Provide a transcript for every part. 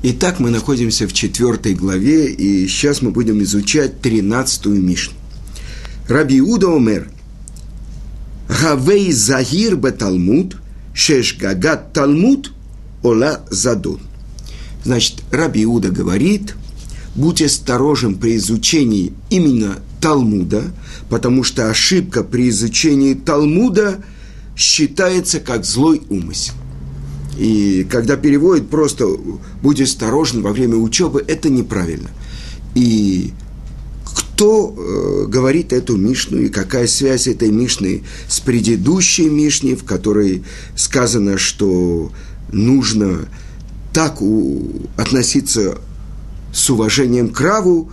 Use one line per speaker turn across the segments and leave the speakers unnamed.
Итак, мы находимся в четвертой главе, и сейчас мы будем изучать тринадцатую Мишну. Раби Иуда Омер. Гавей Загир Талмуд, Шеш Гагат Талмуд, Ола Задон. Значит, Раби Иуда говорит, будь осторожен при изучении именно Талмуда, потому что ошибка при изучении Талмуда считается как злой умысел. И когда переводят просто «будь осторожен во время учебы», это неправильно. И кто э, говорит эту Мишну и какая связь этой Мишны с предыдущей Мишней, в которой сказано, что нужно так у, относиться с уважением к Раву,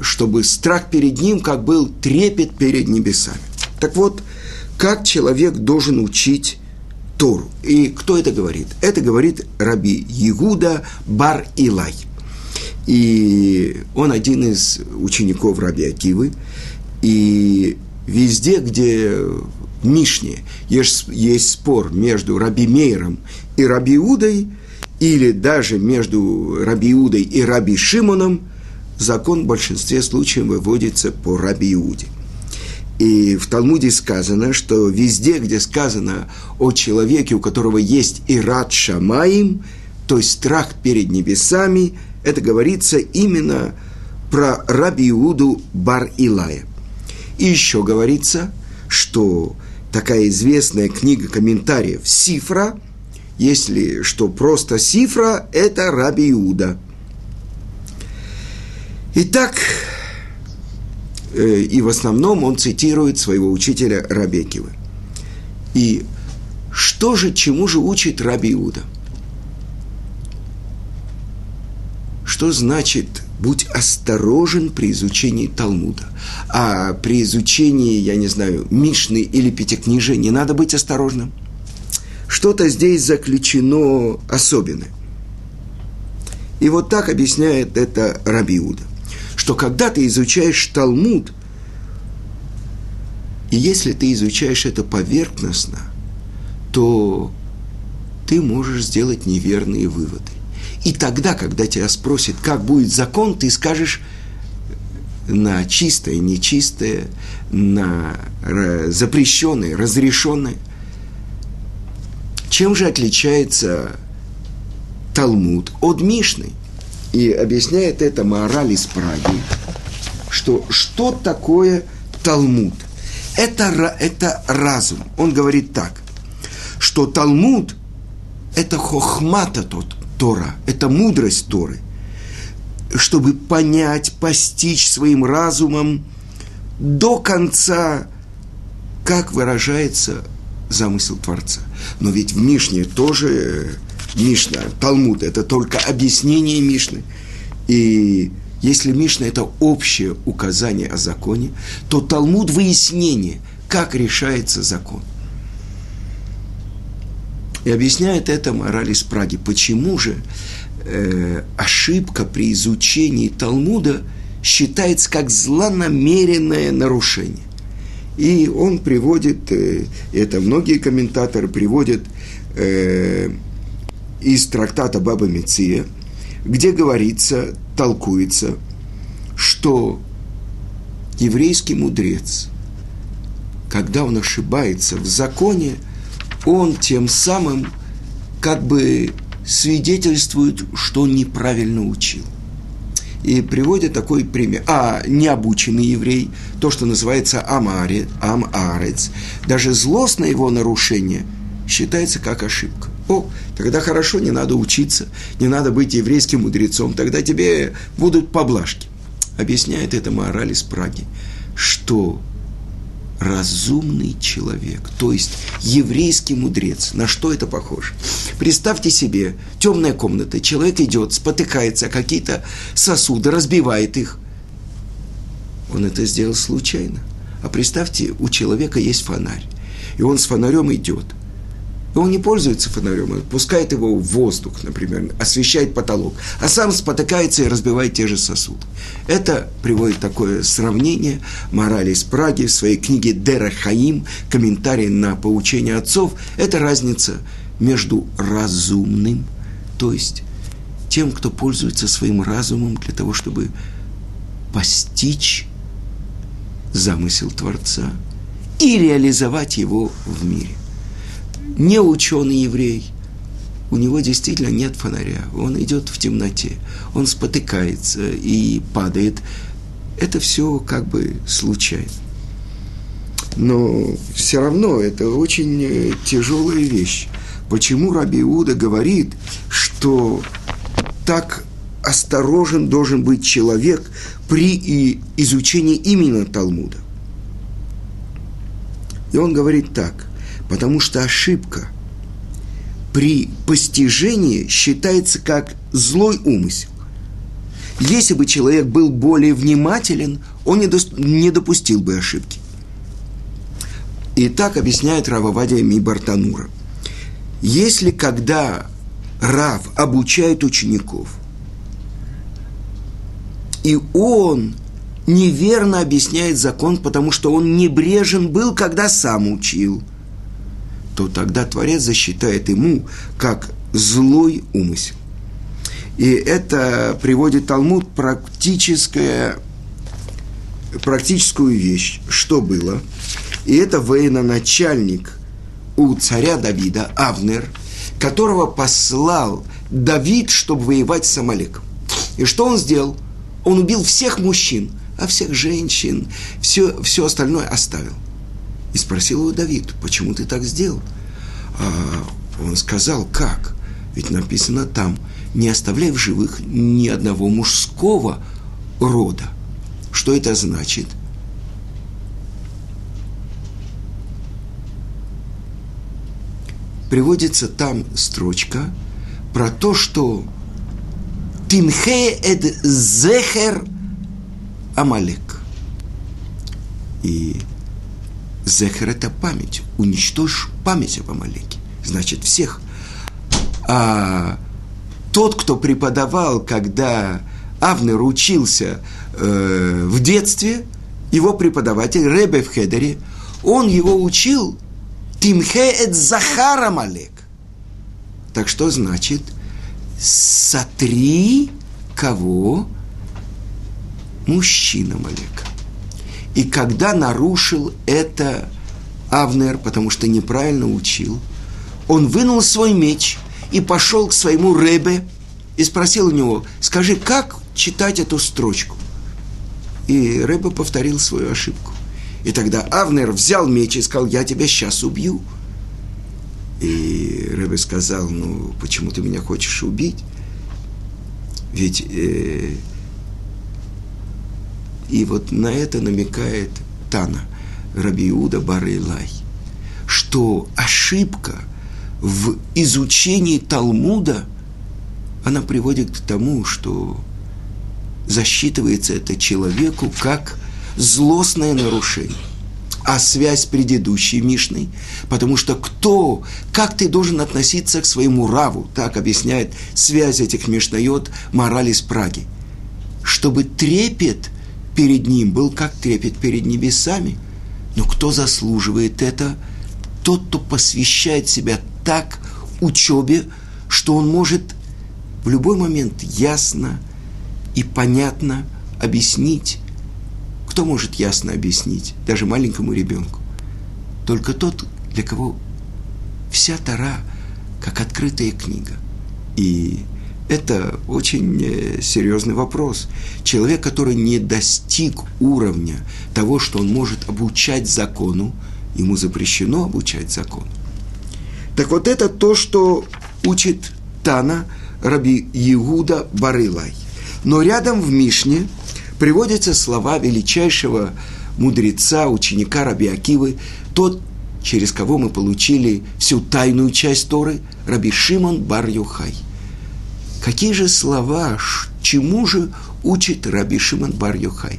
чтобы страх перед ним как был трепет перед небесами. Так вот, как человек должен учить Тору. И кто это говорит? Это говорит Раби Егуда Бар Илай. И он один из учеников Раби Акивы. И везде, где в Мишне есть, есть спор между Раби Мейером и Раби Иудой, или даже между Раби Иудой и Раби Шимоном, закон в большинстве случаев выводится по Раби Иуде. И в Талмуде сказано, что везде, где сказано о человеке, у которого есть ират шамаим, то есть страх перед небесами, это говорится именно про Раби Бар Илая. И еще говорится, что такая известная книга комментариев «Сифра», если что просто «Сифра» – это Раби. Итак, и в основном он цитирует своего учителя Рабекива. И что же, чему же учит Раби Иуда? Что значит будь осторожен при изучении Талмуда. А при изучении, я не знаю, Мишны или Пятикнижия не надо быть осторожным. Что-то здесь заключено особенное. И вот так объясняет это Рабиуда что когда ты изучаешь Талмуд, и если ты изучаешь это поверхностно, то ты можешь сделать неверные выводы. И тогда, когда тебя спросят, как будет закон, ты скажешь на чистое, нечистое, на запрещенное, разрешенное. Чем же отличается Талмуд от Мишны? И объясняет это Маораль из Праги, что что такое Талмуд? Это, это разум. Он говорит так, что Талмуд – это хохмата тот, Тора, это мудрость Торы, чтобы понять, постичь своим разумом до конца, как выражается замысел Творца. Но ведь в Мишне тоже Мишна, Талмуд – это только объяснение Мишны. И если Мишна – это общее указание о законе, то Талмуд – выяснение, как решается закон. И объясняет это мораль из Праги. Почему же э, ошибка при изучении Талмуда считается как злонамеренное нарушение? И он приводит, э, это многие комментаторы приводят э, из трактата Баба Меция, где говорится, толкуется, что еврейский мудрец, когда он ошибается в законе, он тем самым как бы свидетельствует, что он неправильно учил. И приводит такой пример. А необученный еврей, то, что называется амаре, амарец, даже злостное его нарушение считается как ошибка. О, тогда хорошо, не надо учиться, не надо быть еврейским мудрецом, тогда тебе будут поблажки. Объясняет это мораль из Праги, что разумный человек, то есть еврейский мудрец. На что это похоже? Представьте себе, темная комната, человек идет, спотыкается, какие-то сосуды, разбивает их. Он это сделал случайно. А представьте, у человека есть фонарь, и он с фонарем идет – и он не пользуется фонарем, он пускает его в воздух, например, освещает потолок, а сам спотыкается и разбивает те же сосуды. Это приводит такое сравнение морали из Праги в своей книге Дера Хаим, комментарий на поучение отцов. Это разница между разумным, то есть тем, кто пользуется своим разумом для того, чтобы постичь замысел Творца и реализовать его в мире. Не ученый еврей, у него действительно нет фонаря, он идет в темноте, он спотыкается и падает. Это все как бы случайно. Но все равно это очень э, тяжелая вещь. Почему Раби Иуда говорит, что так осторожен должен быть человек при изучении именно Талмуда? И он говорит так, потому что ошибка при постижении считается как злой умысел. Если бы человек был более внимателен, он не допустил бы ошибки. И так объясняет Рававадия Мибартанура. Если когда Рав обучает учеников, и он неверно объясняет закон, потому что он небрежен был, когда сам учил, то тогда Творец засчитает ему как злой умысел. И это приводит Талмуд практическое, практическую вещь, что было. И это военачальник у царя Давида, Авнер, которого послал Давид, чтобы воевать с Амалеком. И что он сделал? Он убил всех мужчин, а всех женщин, все, все остальное оставил. И спросил его Давид, почему ты так сделал? А он сказал, как? Ведь написано там, не оставляй в живых ни одного мужского рода. Что это значит? Приводится там строчка про то, что Тимхе эд зехер Амалек. И зехер – это память. Уничтожь память об Амалеке. Значит, всех. А тот, кто преподавал, когда Авнер учился э, в детстве, его преподаватель Ребе в Хедере, он его учил Тимхе эт Захар Амалек. Так что значит сотри кого? Мужчина Малека. И когда нарушил это Авнер, потому что неправильно учил, он вынул свой меч и пошел к своему Ребе и спросил у него, скажи, как читать эту строчку? И Ребе повторил свою ошибку. И тогда Авнер взял меч и сказал, я тебя сейчас убью. И Рэбе сказал, ну, почему ты меня хочешь убить? Ведь э, и вот на это намекает Тана, Раби Иуда Барилай, что ошибка в изучении Талмуда, она приводит к тому, что засчитывается это человеку как злостное нарушение. А связь с предыдущей Мишной, потому что кто, как ты должен относиться к своему раву, так объясняет связь этих Мишнает мораль из Праги, чтобы трепет перед ним был как трепет перед небесами. Но кто заслуживает это? Тот, кто посвящает себя так учебе, что он может в любой момент ясно и понятно объяснить кто может ясно объяснить, даже маленькому ребенку? Только тот, для кого вся Тара как открытая книга. И это очень э, серьезный вопрос. Человек, который не достиг уровня того, что он может обучать закону, ему запрещено обучать закону. Так вот это то, что учит Тана Раби Иуда Барылай. Но рядом в Мишне приводятся слова величайшего мудреца, ученика Раби Акивы, тот, через кого мы получили всю тайную часть Торы, Раби Шимон бар -Юхай. Какие же слова, чему же учит Раби Шимон бар -Юхай?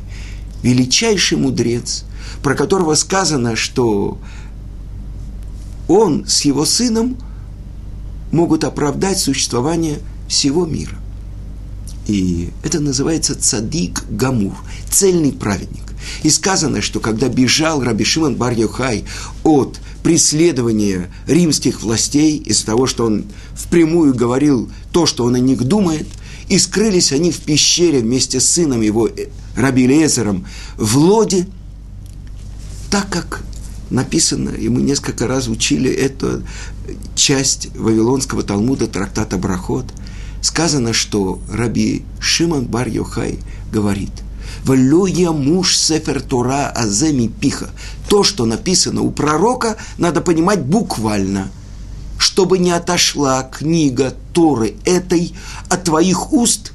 Величайший мудрец, про которого сказано, что он с его сыном могут оправдать существование всего мира. И это называется цадик гамур, цельный праведник. И сказано, что когда бежал Раби Шимон бар Йохай от преследования римских властей из-за того, что он впрямую говорил то, что он о них думает, и скрылись они в пещере вместе с сыном его, э, Раби Лезером, в лоде, так как написано, и мы несколько раз учили эту часть Вавилонского Талмуда, трактата Брахот, сказано, что Раби Шимон Бар Йохай говорит, «Валюя муж сефер Тора аземи пиха». То, что написано у пророка, надо понимать буквально, чтобы не отошла книга Торы этой от твоих уст,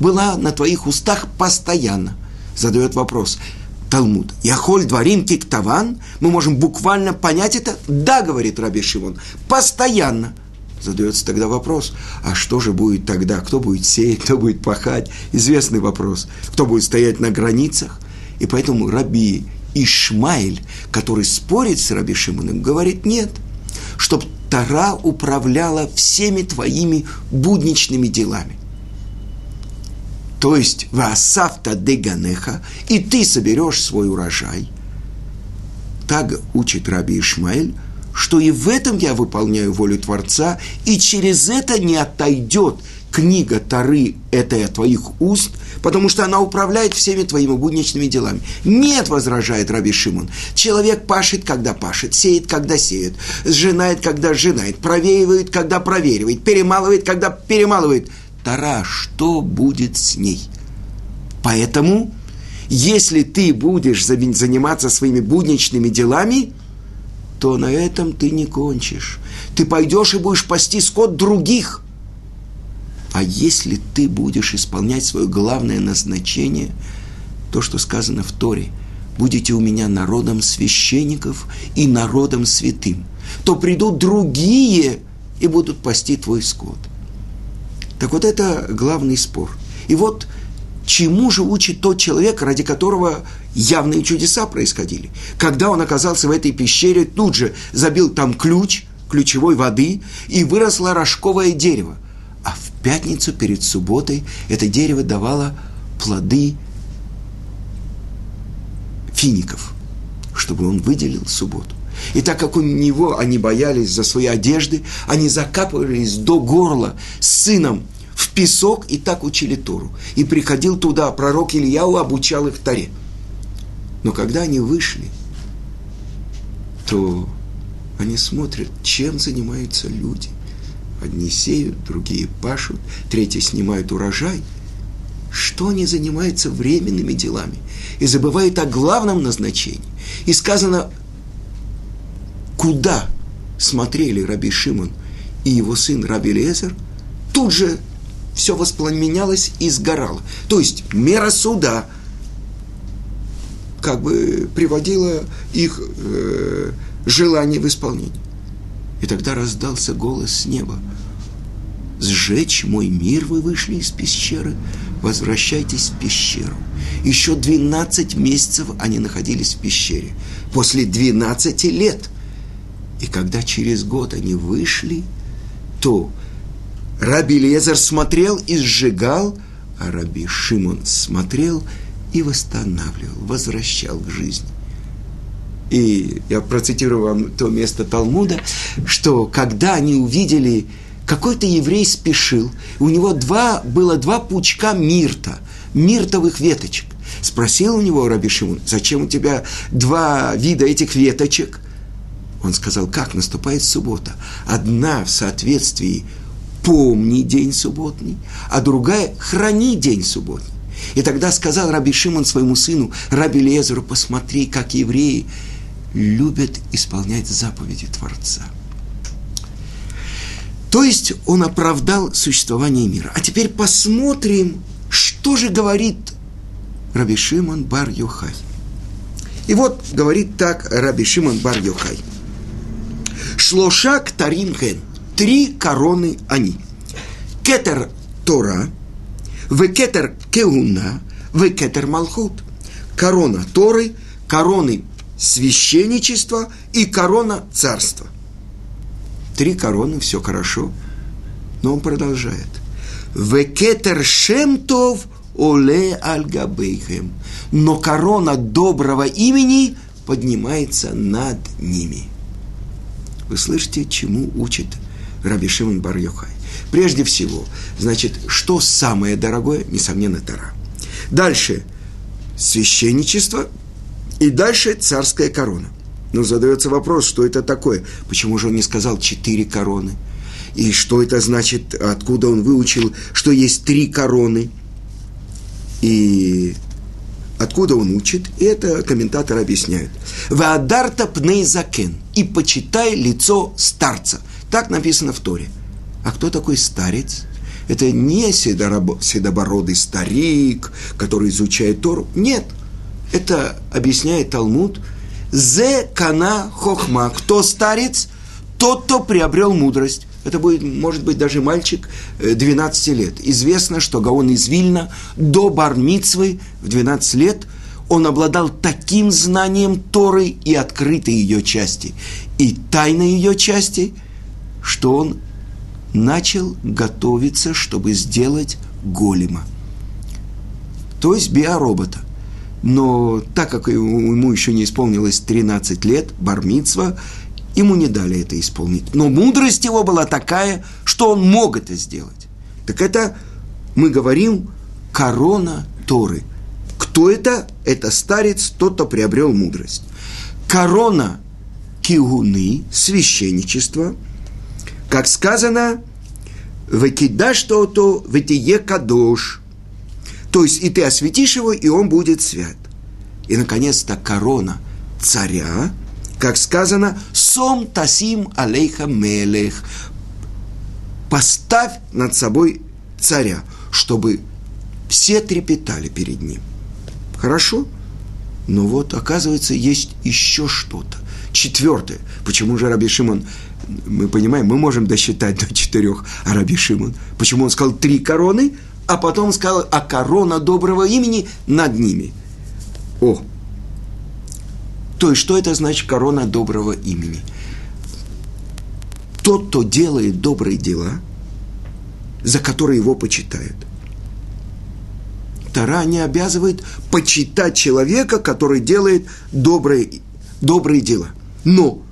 была на твоих устах постоянно. Задает вопрос – Талмуд. Яхоль дворим киктаван. Мы можем буквально понять это? Да, говорит Раби Шимон. Постоянно. Задается тогда вопрос, а что же будет тогда? Кто будет сеять, кто будет пахать? Известный вопрос. Кто будет стоять на границах? И поэтому Раби Ишмаэль, который спорит с Раби Шимоном, говорит нет, чтобы Тара управляла всеми твоими будничными делами то есть васавта деганеха, и ты соберешь свой урожай. Так учит Раби Ишмаэль, что и в этом я выполняю волю Творца, и через это не отойдет книга Тары этой от твоих уст, потому что она управляет всеми твоими будничными делами. Нет, возражает Раби Шимон. Человек пашет, когда пашет, сеет, когда сеет, сжинает, когда сжинает, провеивает, когда проверивает, перемалывает, когда перемалывает – Тара, что будет с ней. Поэтому, если ты будешь заниматься своими будничными делами, то на этом ты не кончишь. Ты пойдешь и будешь пасти скот других. А если ты будешь исполнять свое главное назначение, то, что сказано в Торе, будете у меня народом священников и народом святым, то придут другие и будут пасти твой скот – так вот это главный спор. И вот чему же учит тот человек, ради которого явные чудеса происходили. Когда он оказался в этой пещере, тут же забил там ключ, ключевой воды, и выросло рожковое дерево. А в пятницу перед субботой это дерево давало плоды фиников, чтобы он выделил субботу. И так как у него они боялись за свои одежды, они закапывались до горла с сыном песок и так учили Тору. И приходил туда пророк Ильяу, обучал их Торе. Но когда они вышли, то они смотрят, чем занимаются люди. Одни сеют, другие пашут, третьи снимают урожай. Что они занимаются временными делами и забывают о главном назначении. И сказано, куда смотрели Раби Шимон и его сын Раби Лезер, тут же все воспламенялось и сгорало. То есть мера суда как бы приводила их э, желание в исполнение. И тогда раздался голос с неба. «Сжечь мой мир вы вышли из пещеры, возвращайтесь в пещеру». Еще 12 месяцев они находились в пещере. После 12 лет – и когда через год они вышли, то Раби Лезер смотрел и сжигал, а Раби Шимон смотрел и восстанавливал, возвращал к жизни. И я процитирую вам то место Талмуда, что когда они увидели, какой-то еврей спешил, у него два, было два пучка мирта, миртовых веточек. Спросил у него Раби Шимон, зачем у тебя два вида этих веточек? Он сказал, как наступает суббота. Одна в соответствии помни день субботний, а другая храни день субботний. И тогда сказал Раби Шимон своему сыну, Раби Лезеру, посмотри, как евреи любят исполнять заповеди Творца. То есть он оправдал существование мира. А теперь посмотрим, что же говорит Раби Шимон Бар Йохай. И вот говорит так Раби Шимон Бар Йохай – Шлоша ктарим. Три короны они. Кетер Тора, векетер Кеуна, векетер Малхут. Корона Торы, короны священничества и корона царства. Три короны, все хорошо. Но он продолжает. Векетер Шемтов оле альгабейхем. Но корона доброго имени поднимается над ними. Вы слышите, чему учит Раби Шимон бар -Йохай? Прежде всего, значит, что самое дорогое? Несомненно, Тара. Дальше священничество и дальше царская корона. Но задается вопрос, что это такое? Почему же он не сказал четыре короны? И что это значит, откуда он выучил, что есть три короны? И откуда он учит? И это комментаторы объясняют. «Ваадарта пнейзакен» – «И почитай лицо старца». Так написано в Торе. А кто такой старец? Это не седобородый старик, который изучает Тору. Нет. Это объясняет Талмуд. Зе кана хохма. Кто старец? Тот, кто приобрел мудрость. Это будет, может быть, даже мальчик 12 э, лет. Известно, что Гаон из Вильна до Бармицвы в 12 лет он обладал таким знанием Торы и открытой ее части, и тайной ее части, что он начал готовиться, чтобы сделать голема. То есть биоробота. Но так как ему еще не исполнилось 13 лет, бармитсва, ему не дали это исполнить. Но мудрость его была такая, что он мог это сделать. Так это, мы говорим, корона Торы. Кто это? Это старец, тот, кто приобрел мудрость. Корона кигуны, священничество – как сказано, «Выкидаш то-то, вытие кадош». То есть и ты осветишь его, и он будет свят. И, наконец-то, корона царя, как сказано, «Сом тасим алейха мелех». Поставь над собой царя, чтобы все трепетали перед ним. Хорошо? Но вот, оказывается, есть еще что-то. Четвертое. Почему же Раби Шимон мы понимаем, мы можем досчитать до четырех, а Раби Шимон, почему он сказал три короны, а потом сказал, а корона доброго имени над ними. О, то есть, что это значит корона доброго имени? Тот, кто делает добрые дела, за которые его почитают. Тара не обязывает почитать человека, который делает добрые, добрые дела. Но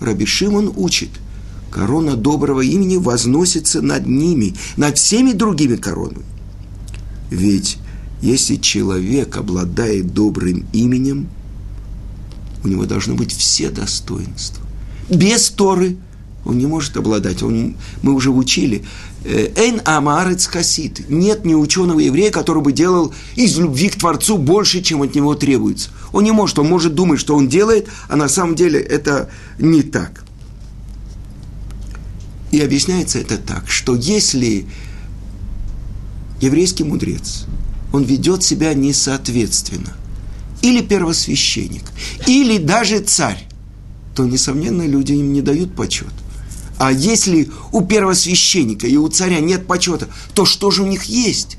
Раби Шимон учит, корона доброго имени возносится над ними, над всеми другими коронами. Ведь если человек обладает добрым именем, у него должны быть все достоинства. Без Торы он не может обладать. Он, мы уже учили. Эйн Амарец Хасид. Нет ни ученого еврея, который бы делал из любви к Творцу больше, чем от него требуется. Он не может, он может думать, что он делает, а на самом деле это не так. И объясняется это так, что если еврейский мудрец, он ведет себя несоответственно, или первосвященник, или даже царь, то, несомненно, люди им не дают почет. А если у первосвященника и у царя нет почета, то что же у них есть?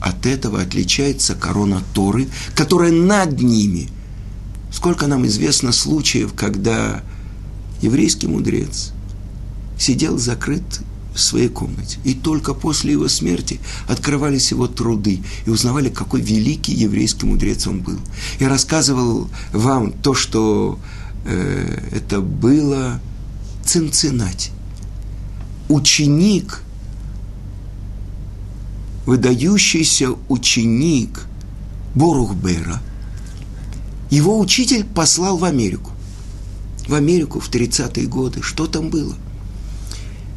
От этого отличается корона Торы, которая над ними. Сколько нам известно случаев, когда еврейский мудрец сидел закрыт в своей комнате. И только после его смерти открывались его труды и узнавали, какой великий еврейский мудрец он был. Я рассказывал вам то, что э, это было Цинциннати. Ученик выдающийся ученик Борухбера, его учитель послал в Америку. В Америку в 30-е годы. Что там было?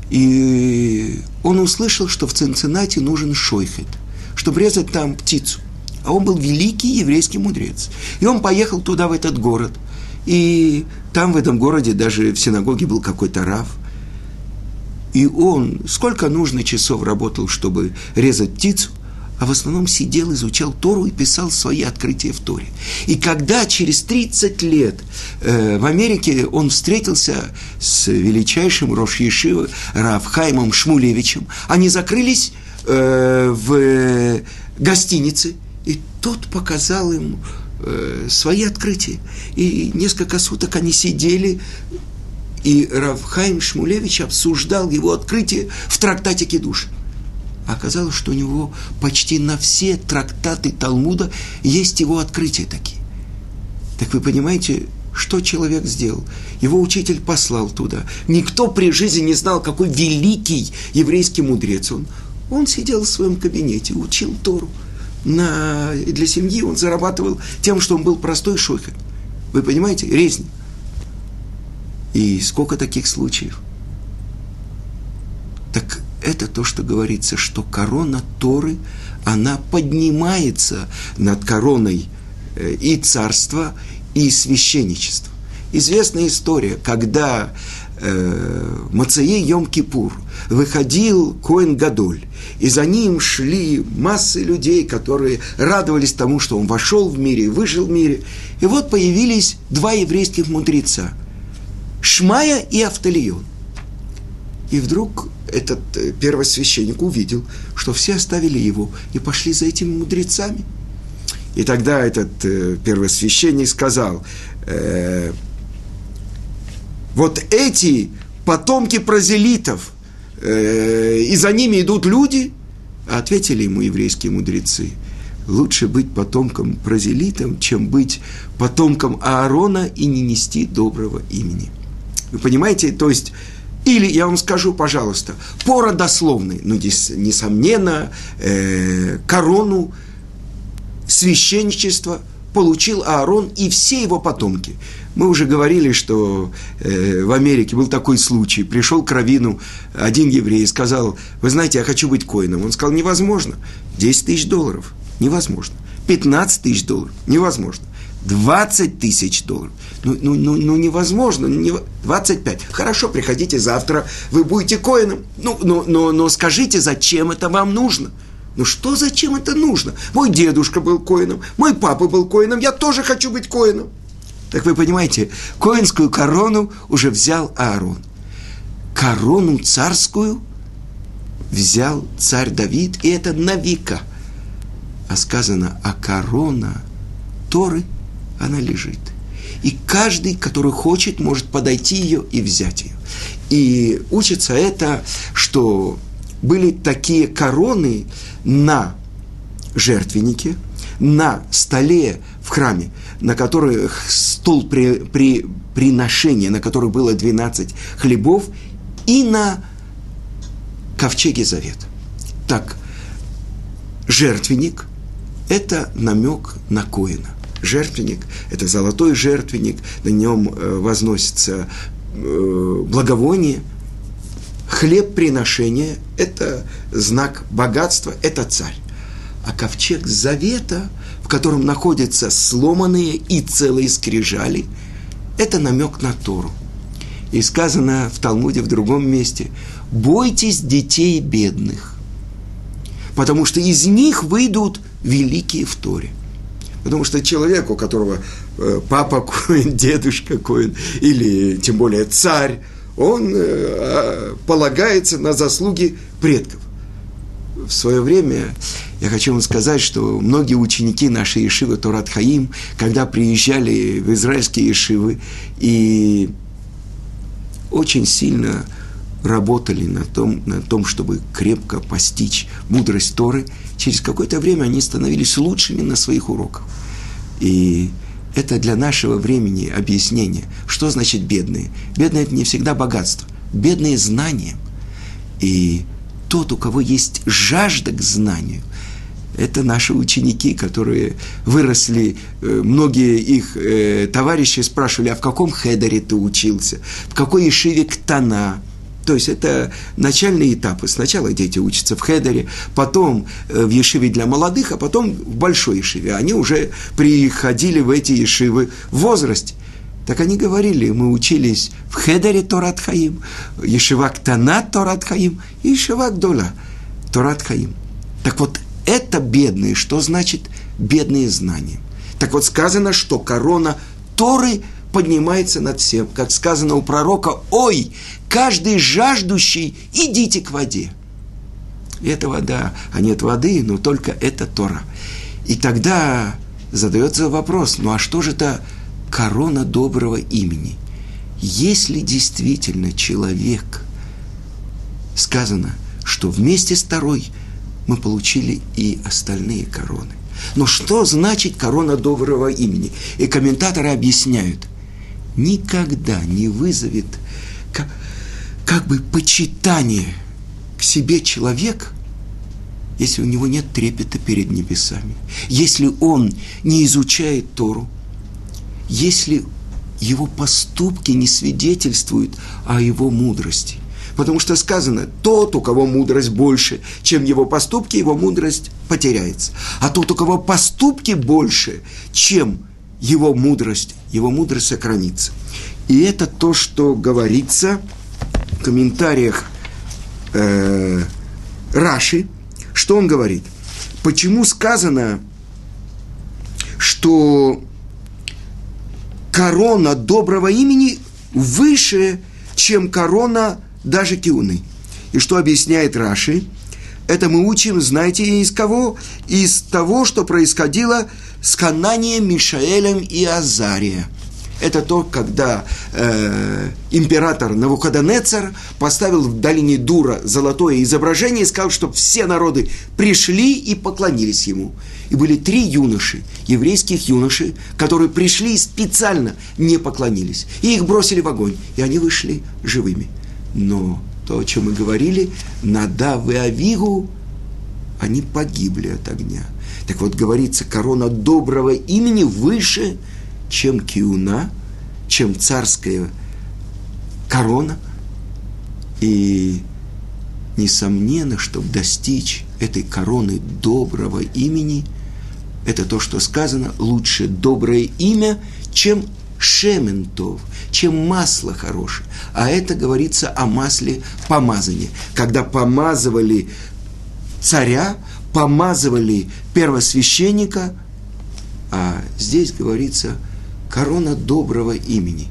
И он услышал, что в Цинциннати нужен шойхет, чтобы резать там птицу. А он был великий еврейский мудрец. И он поехал туда, в этот город. И там, в этом городе, даже в синагоге был какой-то рав – и он сколько нужно часов работал, чтобы резать птицу, а в основном сидел, изучал Тору и писал свои открытия в Торе. И когда через 30 лет э, в Америке он встретился с величайшим Рош Ешива Равхаймом Шмулевичем, они закрылись э, в гостинице, и тот показал им э, свои открытия. И несколько суток они сидели, и Равхайм Шмулевич обсуждал его открытие в трактате Кедуш. оказалось, что у него почти на все трактаты Талмуда есть его открытия такие. Так вы понимаете, что человек сделал? Его учитель послал туда. Никто при жизни не знал, какой великий еврейский мудрец он. Он сидел в своем кабинете, учил Тору. На, для семьи он зарабатывал тем, что он был простой шохер. Вы понимаете? Резник. И сколько таких случаев? Так это то, что говорится, что корона Торы, она поднимается над короной э, и царства, и священничества. Известная история, когда э, Мацаей Йом-Кипур выходил Коэн Гадоль, и за ним шли массы людей, которые радовались тому, что он вошел в мире и выжил в мире. И вот появились два еврейских мудреца – Шмая и Автолион. И вдруг этот э, первосвященник увидел, что все оставили его и пошли за этими мудрецами. И тогда этот э, первосвященник сказал, э, вот эти потомки прозелитов, э, и за ними идут люди, а ответили ему еврейские мудрецы, лучше быть потомком прозелитом, чем быть потомком Аарона и не нести доброго имени. Вы понимаете, то есть или, я вам скажу, пожалуйста, по родословной, ну, несомненно, э, корону священничества получил Аарон и все его потомки. Мы уже говорили, что э, в Америке был такой случай. Пришел к Равину один еврей и сказал, вы знаете, я хочу быть коином. Он сказал, невозможно. 10 тысяч долларов. Невозможно. 15 тысяч долларов. Невозможно. 20 тысяч долларов. Ну, ну, ну, ну невозможно. Не, 25. Хорошо, приходите завтра, вы будете коином. Ну, но, но, но скажите, зачем это вам нужно? Ну что, зачем это нужно? Мой дедушка был коином, мой папа был коином, я тоже хочу быть коином. Так вы понимаете, коинскую корону уже взял Аарон. Корону царскую взял царь Давид, и это на века. А сказано, а корона Торы – она лежит. И каждый, который хочет, может подойти ее и взять ее. И учится это, что были такие короны на жертвеннике, на столе в храме, на которых стол при, при приношения, на которых было 12 хлебов, и на ковчеге завета. Так, жертвенник – это намек на Коина жертвенник, это золотой жертвенник, на нем э, возносится э, благовоние, хлеб приношения – это знак богатства, это царь. А ковчег завета, в котором находятся сломанные и целые скрижали, это намек на Тору. И сказано в Талмуде в другом месте, бойтесь детей бедных, потому что из них выйдут великие в Торе. Потому что человек, у которого э, папа коин, дедушка коин, или тем более царь, он э, а, полагается на заслуги предков. В свое время я хочу вам сказать, что многие ученики нашей Ешивы Турат Хаим, когда приезжали в израильские Ешивы и очень сильно работали на том, на том, чтобы крепко постичь мудрость Торы, через какое-то время они становились лучшими на своих уроках. И это для нашего времени объяснение. Что значит бедные? Бедные – это не всегда богатство. Бедные – знания. И тот, у кого есть жажда к знанию, это наши ученики, которые выросли, э, многие их э, товарищи спрашивали, а в каком хедере ты учился, в какой ешиве קטנה, то есть это начальные этапы. Сначала дети учатся в хедере, потом э, в ешиве для молодых, а потом в большой ешиве. Они уже приходили в эти ешивы в возрасте. Так они говорили, мы учились в хедере Торат Хаим, ешива Ктана Торат Хаим и ешива Гдола Торат Хаим. Так вот, это бедные, что значит бедные знания? Так вот сказано, что корона Торы – поднимается над всем. Как сказано у пророка, ой, каждый жаждущий, идите к воде. Это вода, а нет воды, но только это Тора. И тогда задается вопрос, ну а что же это корона доброго имени? Если действительно человек, сказано, что вместе с второй мы получили и остальные короны. Но что значит корона доброго имени? И комментаторы объясняют – никогда не вызовет как, как бы почитание к себе человек, если у него нет трепета перед небесами, если он не изучает Тору, если его поступки не свидетельствуют о его мудрости. Потому что сказано, тот, у кого мудрость больше, чем его поступки, его мудрость потеряется. А тот, у кого поступки больше, чем его мудрость, его мудрость сохранится. И это то, что говорится в комментариях э, Раши, что он говорит. Почему сказано, что корона доброго имени выше, чем корона даже киуны. И что объясняет Раши? Это мы учим, знаете, из кого? Из того, что происходило с Хананием, Мишаэлем и Азария. Это то, когда э, император Навуходонецар поставил в долине Дура золотое изображение и сказал, чтобы все народы пришли и поклонились ему. И были три юноши, еврейских юноши, которые пришли и специально не поклонились. И их бросили в огонь, и они вышли живыми. Но то, о чем мы говорили, Надав и Авигу, они погибли от огня. Так вот, говорится, корона доброго имени выше, чем киуна, чем царская корона. И несомненно, чтобы достичь этой короны доброго имени – это то, что сказано, лучше доброе имя, чем шементов, чем масло хорошее. А это говорится о масле помазания. Когда помазывали царя, помазывали первосвященника, а здесь говорится корона доброго имени.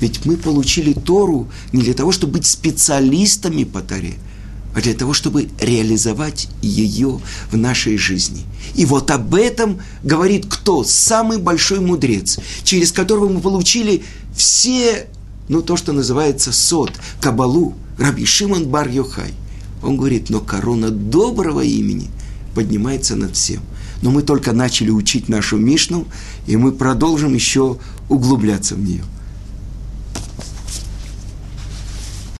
Ведь мы получили Тору не для того, чтобы быть специалистами по Торе – а для того, чтобы реализовать ее в нашей жизни. И вот об этом говорит кто? Самый большой мудрец, через которого мы получили все, ну, то, что называется сот, кабалу, Раби Шимон бар Йохай. Он говорит, но корона доброго имени поднимается над всем. Но мы только начали учить нашу Мишну, и мы продолжим еще углубляться в нее –